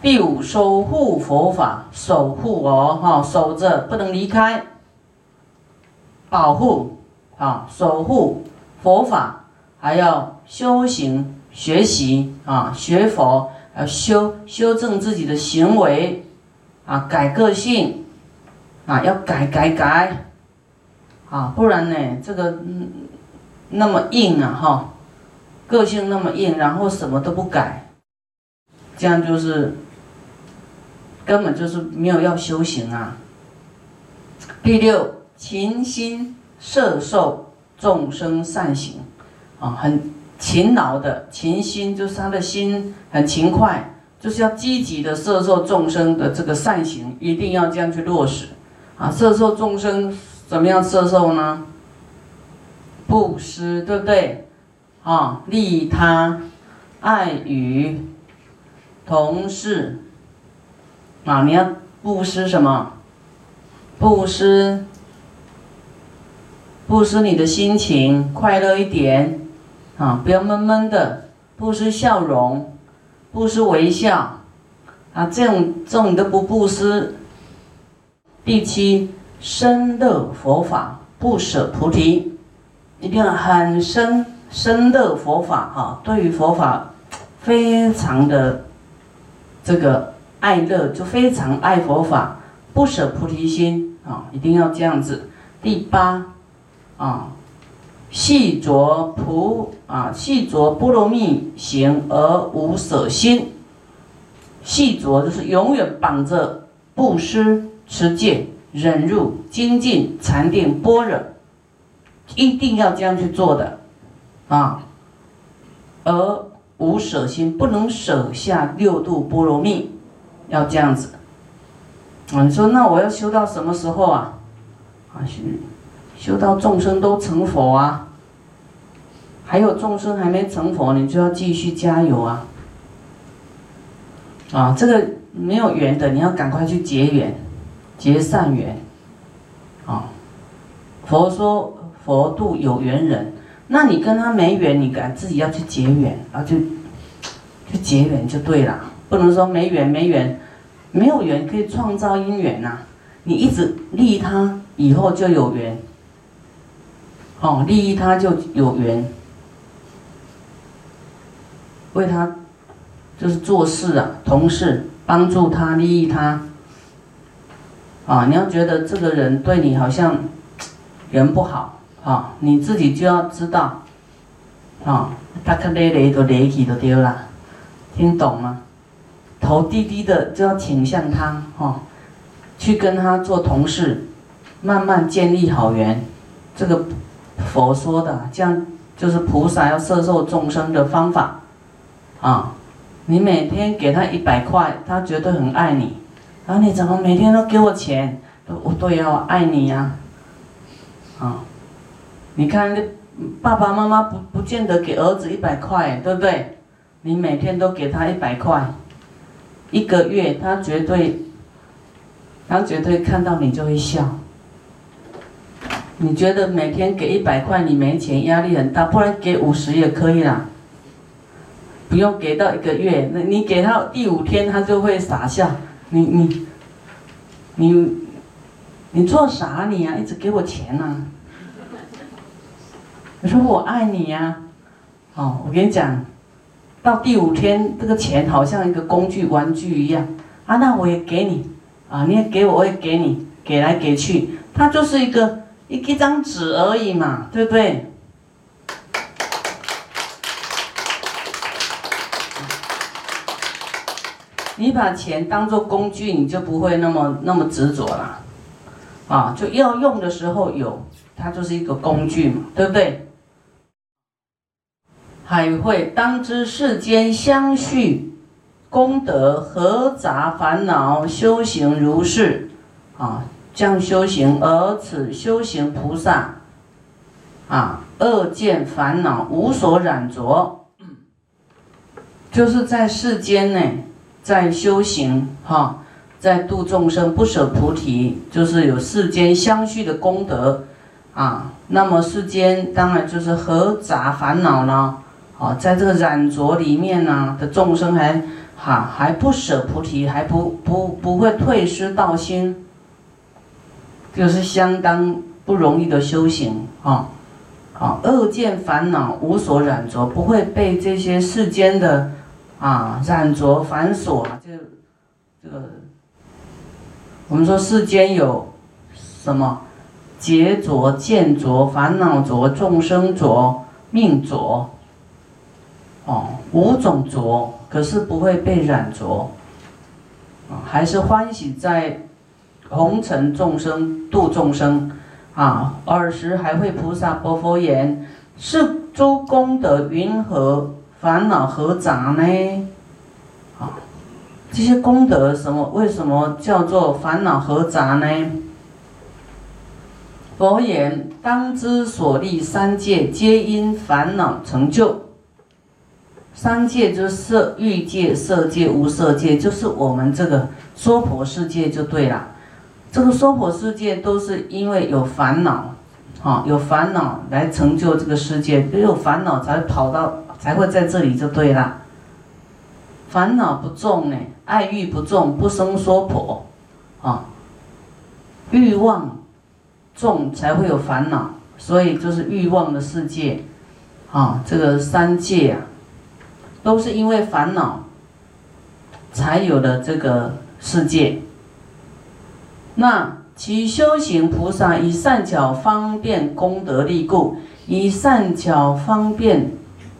第五，守护佛法，守护哦，哈，守着不能离开，保护啊，守护佛法，还要修行学习啊，学佛要修修正自己的行为啊，改个性啊，要改改改啊，不然呢，这个那么硬啊，哈。个性那么硬，然后什么都不改，这样就是根本就是没有要修行啊。第六，勤心摄受众生善行，啊，很勤劳的勤心，就是他的心很勤快，就是要积极的摄受众生的这个善行，一定要这样去落实啊。摄受众生怎么样摄受呢？布施，对不对？啊，利他、爱与同事啊，你要布施什么？布施，布施你的心情快乐一点啊，不要闷闷的。布施笑容，布施微笑啊，这种这种你都不布施。第七，深乐佛法，不舍菩提，一定要很深。深乐佛法哈，对于佛法非常的这个爱乐，就非常爱佛法，不舍菩提心啊，一定要这样子。第八啊，细着菩啊，细着波罗蜜行而无舍心。细着就是永远绑着布施、持戒、忍辱、精进、禅定、般若，一定要这样去做的。啊，而无舍心，不能舍下六度波罗蜜，要这样子。啊，你说那我要修到什么时候啊？啊，修修到众生都成佛啊，还有众生还没成佛，你就要继续加油啊。啊，这个没有缘的，你要赶快去结缘，结善缘。啊，佛说佛度有缘人。那你跟他没缘，你敢自己要去结缘，然后就去结缘就对了，不能说没缘没缘，没有缘可以创造因缘呐。你一直利他，以后就有缘。哦，利益他就有缘，为他就是做事啊，同事帮助他，利益他。啊，你要觉得这个人对你好像人不好。啊，你自己就要知道，啊，他看累累都累起都丢了，听懂吗？头低低的就要倾向他，哈，去跟他做同事，慢慢建立好缘。这个佛说的，这样就是菩萨要摄受众生的方法，啊，你每天给他一百块，他绝对很爱你。然啊，你怎么每天都给我钱？我对呀，爱你呀，啊。你看，爸爸妈妈不不见得给儿子一百块，对不对？你每天都给他一百块，一个月他绝对，他绝对看到你就会笑。你觉得每天给一百块你没钱，压力很大，不然给五十也可以啦。不用给到一个月，那你给他第五天他就会傻笑。你你你你做啥你呀？一直给我钱呐？你说我爱你呀，哦，我跟你讲，到第五天，这个钱好像一个工具玩具一样啊，那我也给你，啊，你也给我，我也给你，给来给去，它就是一个一一张纸而已嘛，对不对？你把钱当做工具，你就不会那么那么执着了，啊，就要用的时候有，它就是一个工具嘛，对不对？海会当知世间相续功德合杂烦恼修行如是啊，将修行而此修行菩萨啊，恶见烦恼无所染着，就是在世间呢，在修行哈，在度众生不舍菩提，就是有世间相续的功德啊。那么世间当然就是合杂烦恼呢。啊，在这个染着里面呢的众生还哈还不舍菩提，还不不不会退失道心，就是相当不容易的修行啊。啊，恶见烦恼无所染着，不会被这些世间的啊染着繁琐啊，就这个我们说世间有什么劫着、见着、烦恼着、众生着、命着，哦，五种浊，可是不会被染浊，啊，还是欢喜在红尘众生度众生。啊，尔时还会菩萨薄佛言：是诸功德云何？烦恼何杂呢？啊，这些功德什么？为什么叫做烦恼何杂呢？佛言：当知所立三界，皆因烦恼成就。三界就是色欲界、色界、无色界，就是我们这个娑婆世界就对了。这个娑婆世界都是因为有烦恼，啊，有烦恼来成就这个世界，只有烦恼才跑到，才会在这里就对了。烦恼不重呢，爱欲不重，不生娑婆，啊，欲望重才会有烦恼，所以就是欲望的世界，啊，这个三界啊，都是因为烦恼才有了这个世界。那其修行菩萨以善巧方便功德力故，以善巧方便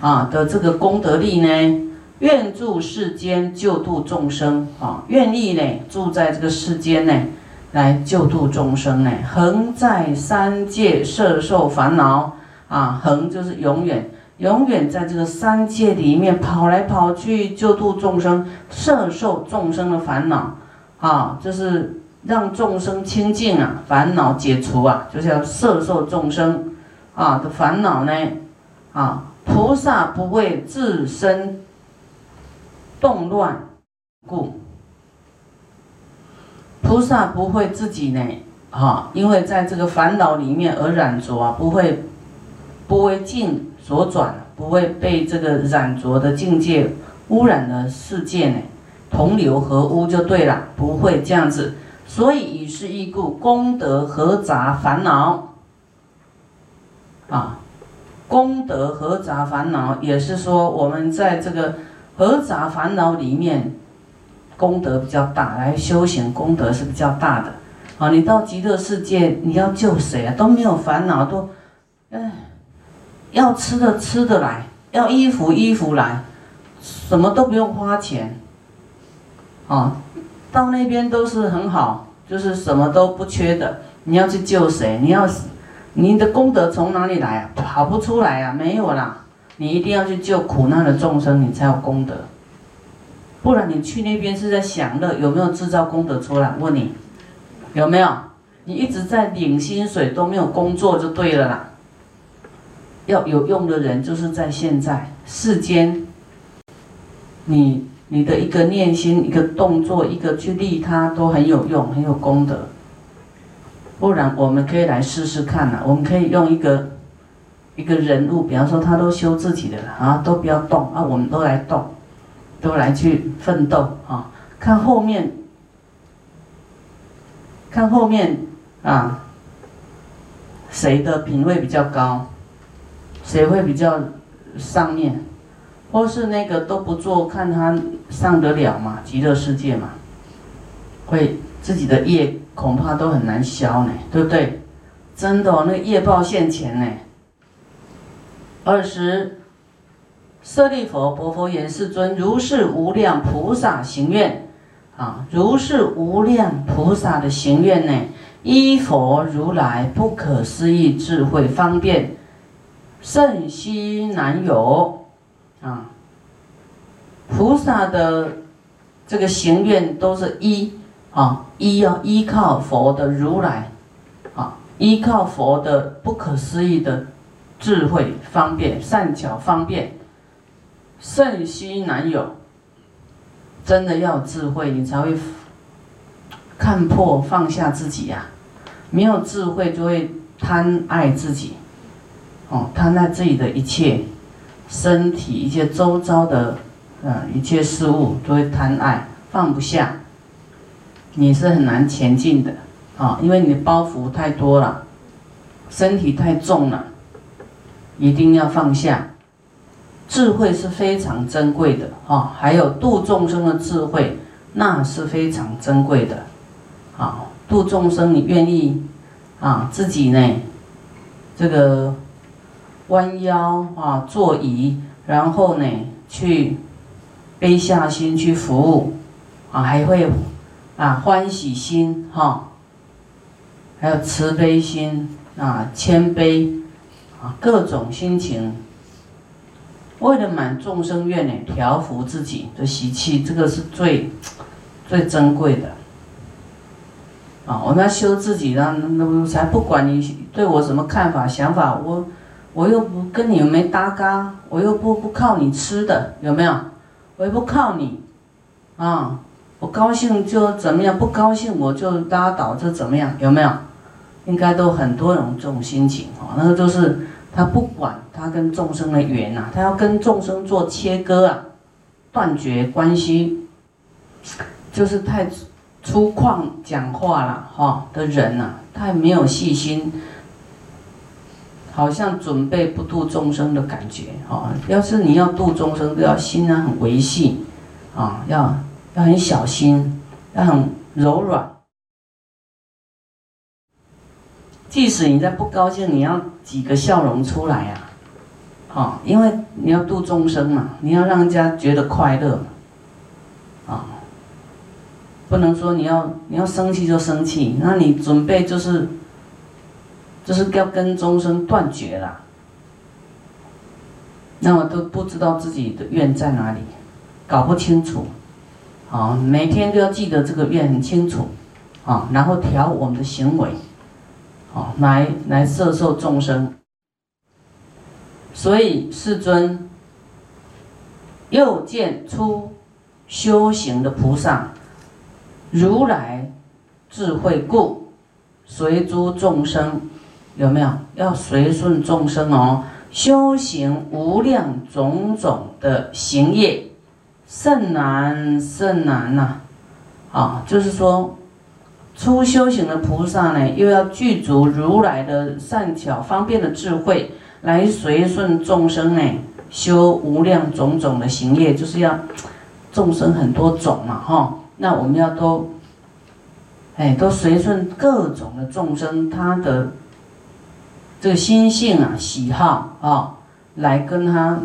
啊的这个功德力呢，愿住世间救度众生啊，愿意呢住在这个世间呢，来救度众生呢，恒在三界摄受烦恼啊，恒就是永远永远在这个三界里面跑来跑去救度众生，摄受众生的烦恼啊，就是。让众生清净啊，烦恼解除啊，就是要摄受众生啊的烦恼呢啊，菩萨不会自身动乱故，菩萨不会自己呢啊，因为在这个烦恼里面而染着啊，不会不为净所转，不会被这个染着的境界污染的世界呢同流合污就对了，不会这样子。所以以是义故，功德合杂烦恼，啊，功德合杂烦恼，也是说我们在这个合杂烦恼里面，功德比较大，来修行功德是比较大的。啊，你到极乐世界，你要救谁啊？都没有烦恼，都，哎，要吃的吃的来，要衣服衣服来，什么都不用花钱，啊。到那边都是很好，就是什么都不缺的。你要去救谁？你要，你的功德从哪里来啊？跑不出来啊，没有啦。你一定要去救苦难的众生，你才有功德。不然你去那边是在享乐，有没有制造功德出来？问你，有没有？你一直在领薪水都没有工作就对了啦。要有用的人就是在现在世间，你。你的一个念心、一个动作、一个去利他，都很有用、很有功德。不然，我们可以来试试看呐。我们可以用一个一个人物，比方说他都修自己的了啊，都不要动啊，我们都来动，都来去奋斗啊。看后面，看后面啊，谁的品位比较高，谁会比较上面。或是那个都不做，看他上得了吗？极乐世界嘛，会自己的业恐怕都很难消呢，对不对？真的哦，那个业报现前呢。二十，舍利佛，薄佛言：世尊，如是无量菩萨行愿，啊，如是无量菩萨的行愿呢，依佛如来不可思议智慧方便，甚稀难有。啊，菩萨的这个行愿都是依啊依要依靠佛的如来，啊依靠佛的不可思议的智慧方便善巧方便，甚稀难有。真的要智慧，你才会看破放下自己呀。没有智慧就会贪爱自己，哦贪爱自己的一切。身体一切周遭的，呃，一切事物都会贪爱，放不下，你是很难前进的，啊，因为你的包袱太多了，身体太重了，一定要放下。智慧是非常珍贵的，啊，还有度众生的智慧，那是非常珍贵的，啊，度众生，你愿意，啊，自己呢，这个。弯腰啊，坐椅，然后呢，去背下心去服务，啊，还会啊欢喜心哈，还有慈悲心啊，谦卑啊，各种心情，为了满众生愿呢，调伏自己的习气，这个是最最珍贵的。啊，我们要修自己，那那才不管你对我什么看法、想法，我。我又不跟你没搭嘎，我又不不靠你吃的，有没有？我又不靠你，啊，我高兴就怎么样，不高兴我就拉倒，就怎么样，有没有？应该都很多种这种心情哦，那个就是他不管他跟众生的缘呐，他要跟众生做切割啊，断绝关系，就是太粗犷讲话了哈的人呐，太没有细心。好像准备不度众生的感觉啊！要是你要度众生，都要心啊很维系啊，要要很小心，要很柔软。即使你在不高兴，你要几个笑容出来呀，啊，因为你要度众生嘛，你要让人家觉得快乐啊，不能说你要你要生气就生气，那你准备就是。就是要跟众生断绝了，那么都不知道自己的愿在哪里，搞不清楚，啊，每天都要记得这个愿很清楚，啊，然后调我们的行为，啊，来来摄受众生。所以世尊又见出修行的菩萨，如来智慧故，随诸众生。有没有要随顺众生哦？修行无量种种的行业，甚难甚难呐！啊，就是说，初修行的菩萨呢，又要具足如来的善巧方便的智慧，来随顺众生呢，修无量种种的行业，就是要众生很多种嘛，哈。那我们要都，哎，都随顺各种的众生，他的。这个心性啊，喜好啊，来跟他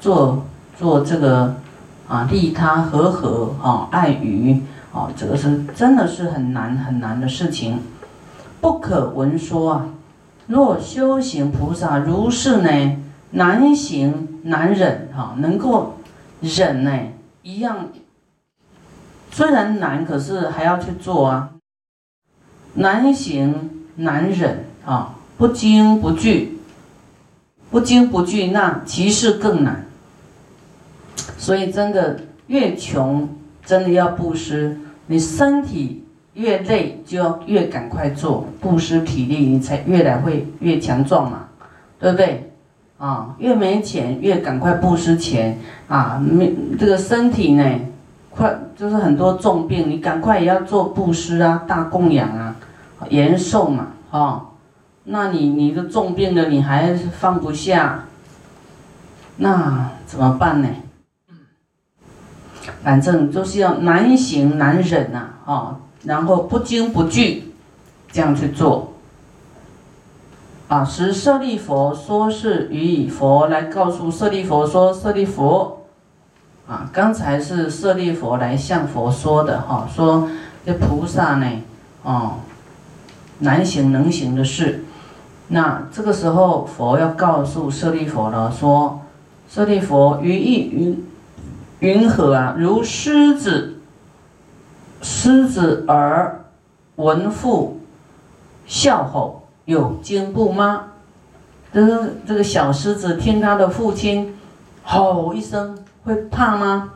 做做这个啊，利他和合啊，爱语啊，这个是真的是很难很难的事情，不可闻说啊。若修行菩萨如是呢，难行难忍哈，能够忍呢，一样虽然难，可是还要去做啊。难行难忍啊。不惊不惧，不惊不惧，那其实更难。所以真的越穷，真的要布施。你身体越累，就要越赶快做布施体力，你才越来会越强壮嘛，对不对？啊，越没钱，越赶快布施钱啊！没这个身体呢，快就是很多重病，你赶快也要做布施啊，大供养啊，延寿嘛，啊。那你你的重病了，你还放不下，那怎么办呢？反正就是要难行难忍呐，啊，然后不惊不惧，这样去做。啊，时舍利佛说是与佛来告诉舍利佛说，舍利佛，啊，刚才是舍利佛来向佛说的哈，说这菩萨呢，哦，难行能行的事。那这个时候，佛要告诉舍利佛了，说：“舍利佛，于意云云何啊？如狮子，狮子而闻父笑吼，有惊怖吗？就是这个小狮子听他的父亲吼一声，会怕吗？”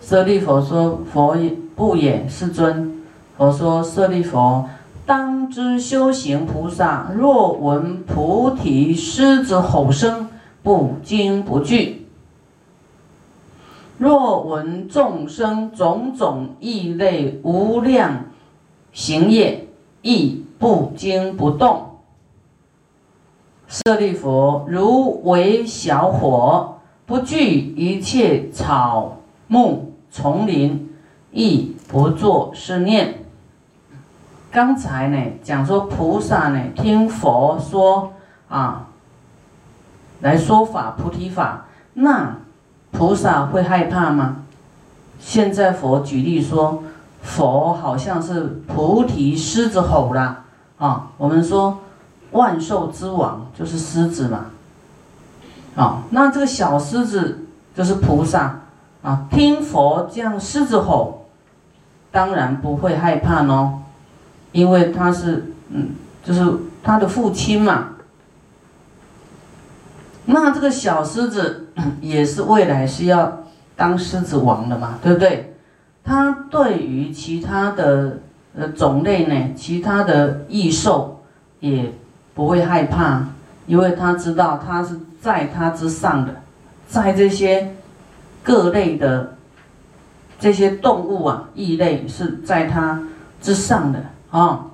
舍利佛说：“佛也不也，世尊。”佛说：“舍利佛。”当知修行菩萨，若闻菩提狮子吼声，不惊不惧。若闻众生种种异类无量行业，亦不惊不动。舍利弗，如为小火，不惧一切草木丛林，亦不作是念。刚才呢，讲说菩萨呢，听佛说啊，来说法菩提法，那菩萨会害怕吗？现在佛举例说，佛好像是菩提狮子吼啦啊，我们说万兽之王就是狮子嘛，啊，那这个小狮子就是菩萨啊，听佛这样狮子吼，当然不会害怕喏。因为他是，嗯，就是他的父亲嘛。那这个小狮子也是未来是要当狮子王的嘛，对不对？他对于其他的呃种类呢，其他的异兽也不会害怕，因为他知道他是在他之上的，在这些各类的这些动物啊，异类是在他之上的。啊！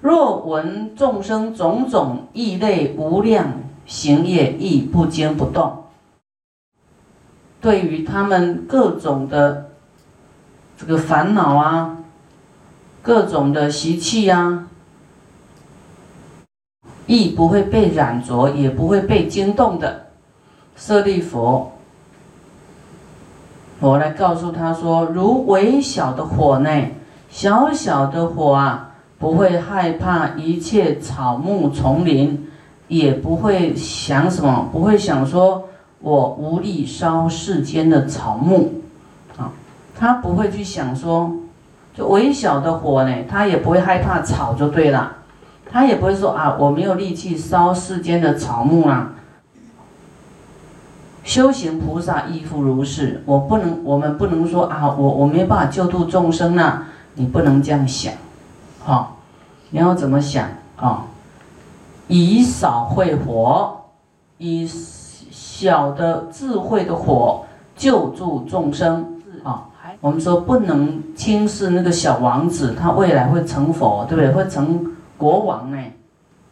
若闻众生种种异类无量行业，亦不惊不动。对于他们各种的这个烦恼啊，各种的习气啊，亦不会被染着，也不会被惊动的。舍利佛，我来告诉他说：如微小的火呢？小小的火啊，不会害怕一切草木丛林，也不会想什么，不会想说我无力烧世间的草木，啊，他不会去想说，就微小的火呢，他也不会害怕草就对了，他也不会说啊，我没有力气烧世间的草木啦。修行菩萨亦复如是，我不能，我们不能说啊，我我没办法救度众生呐。你不能这样想，哈，你要怎么想啊？以少会火，以小的智慧的火救助众生啊。我们说不能轻视那个小王子，他未来会成佛，对不对？会成国王呢？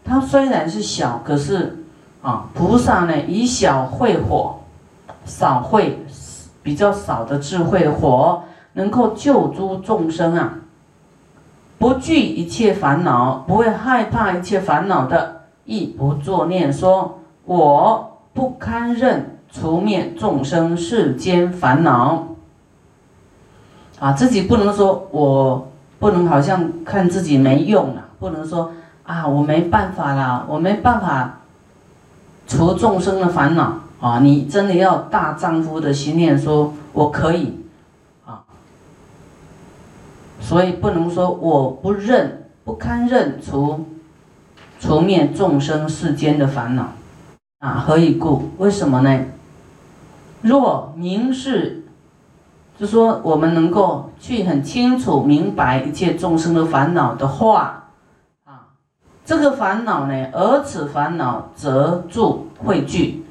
他虽然是小，可是啊，菩萨呢以小会火，少会比较少的智慧的火。能够救诸众生啊，不惧一切烦恼，不会害怕一切烦恼的，亦不作念说：“我不堪任除灭众生世间烦恼。”啊，自己不能说，我不能好像看自己没用了，不能说啊，我没办法啦，我没办法除众生的烦恼啊！你真的要大丈夫的心念，说我可以。所以不能说我不认不堪认除除灭众生世间的烦恼啊？何以故？为什么呢？若明示，就说我们能够去很清楚明白一切众生的烦恼的话啊，这个烦恼呢，而此烦恼则助汇聚，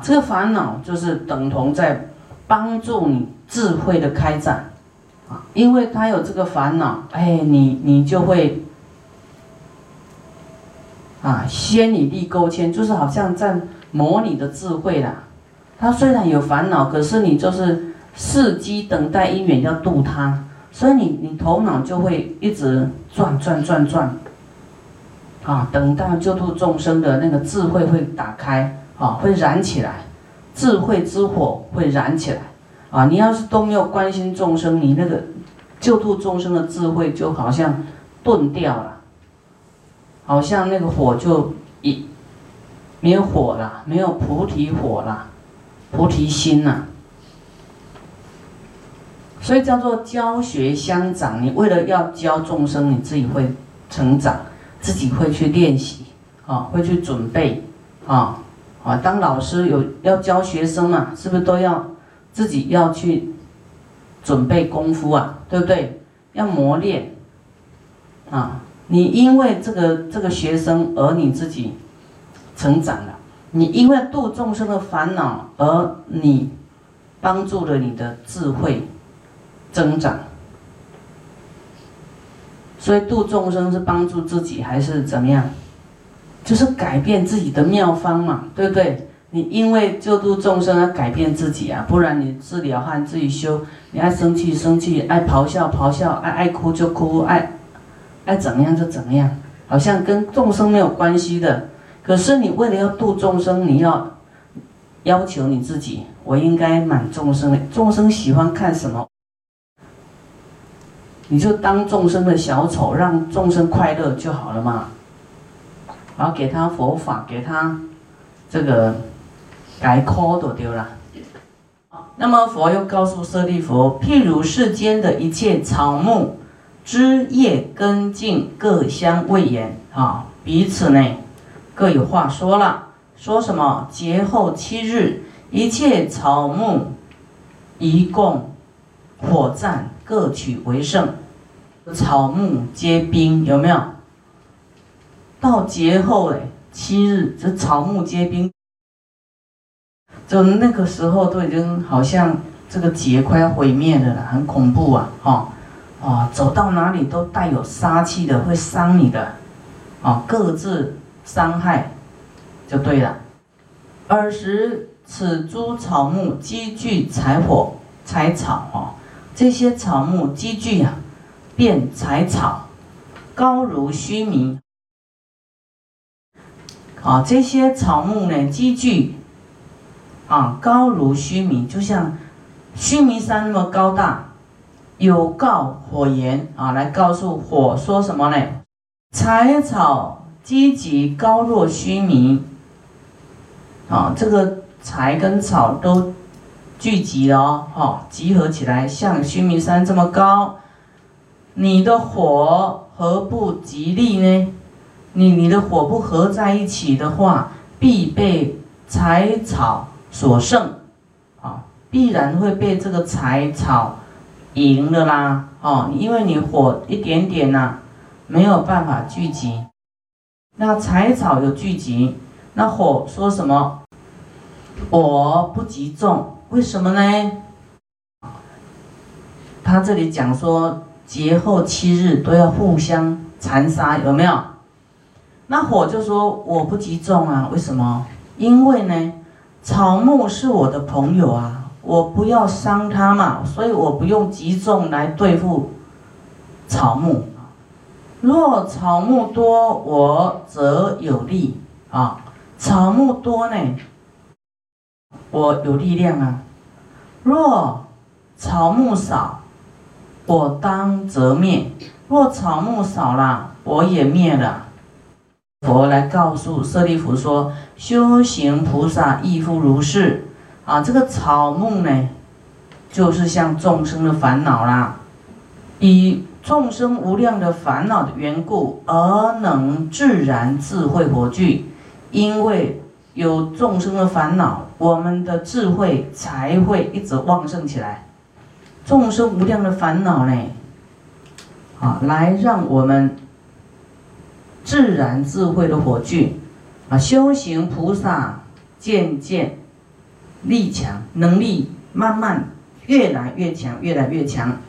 这个烦恼就是等同在帮助你智慧的开展。因为他有这个烦恼，哎，你你就会啊，先你立勾签，就是好像在磨你的智慧啦。他虽然有烦恼，可是你就是伺机等待因缘要度他，所以你你头脑就会一直转转转转，啊，等到救度众生的那个智慧会打开，啊，会燃起来，智慧之火会燃起来。啊，你要是都没有关心众生，你那个救度众生的智慧就好像钝掉了，好像那个火就一没有火了，没有菩提火了，菩提心呐。所以叫做教学相长。你为了要教众生，你自己会成长，自己会去练习，啊，会去准备，啊，啊，当老师有要教学生嘛，是不是都要？自己要去准备功夫啊，对不对？要磨练啊！你因为这个这个学生而你自己成长了，你因为度众生的烦恼，而你帮助了你的智慧增长。所以度众生是帮助自己还是怎么样？就是改变自己的妙方嘛，对不对？你因为救度众生而改变自己啊，不然你自了汉自己修，你爱生气生气，爱咆哮咆哮，爱爱哭就哭，爱爱怎么样就怎么样，好像跟众生没有关系的。可是你为了要度众生，你要要求你自己，我应该满众生，众生喜欢看什么，你就当众生的小丑，让众生快乐就好了嘛。然后给他佛法，给他这个改科都丢了。那么佛又告诉舍利弗：譬如世间的一切草木、枝叶、根茎，各相位言啊，彼此呢各有话说了。说什么？节后七日，一切草木一共火战，各取为胜。草木皆兵，有没有？到节后哎，七日这草木皆兵，就那个时候都已经好像这个劫快要毁灭了了，很恐怖啊！哈啊，走到哪里都带有杀气的，会伤你的，啊，各自伤害就对了。尔时此诸草木积聚柴火、柴草啊，这些草木积聚啊，变柴草，高如须弥。啊，这些草木呢，积聚，啊，高如须弥，就像须弥山那么高大，有告火焰啊，来告诉火说什么呢？柴草积集高若须弥，啊，这个柴跟草都聚集了哦，哈，集合起来像须弥山这么高，你的火何不吉利呢？你你的火不合在一起的话，必被柴草所胜，啊，必然会被这个柴草赢了啦，哦，因为你火一点点呐，没有办法聚集，那柴草有聚集，那火说什么？我不集中，为什么呢？他这里讲说，节后七日都要互相残杀，有没有？那火就说我不集中啊，为什么？因为呢，草木是我的朋友啊，我不要伤它嘛，所以我不用集中来对付草木。若草木多，我则有力啊。草木多呢，我有力量啊。若草木少，我当则灭。若草木少了，我也灭了。佛来告诉舍利弗说：“修行菩萨亦复如是啊！这个草木呢，就是像众生的烦恼啦，以众生无量的烦恼的缘故而能自然智慧火炬。因为有众生的烦恼，我们的智慧才会一直旺盛起来。众生无量的烦恼呢，啊，来让我们。”自然智慧的火炬，啊，修行菩萨渐渐力强，能力慢慢越来越强，越来越强。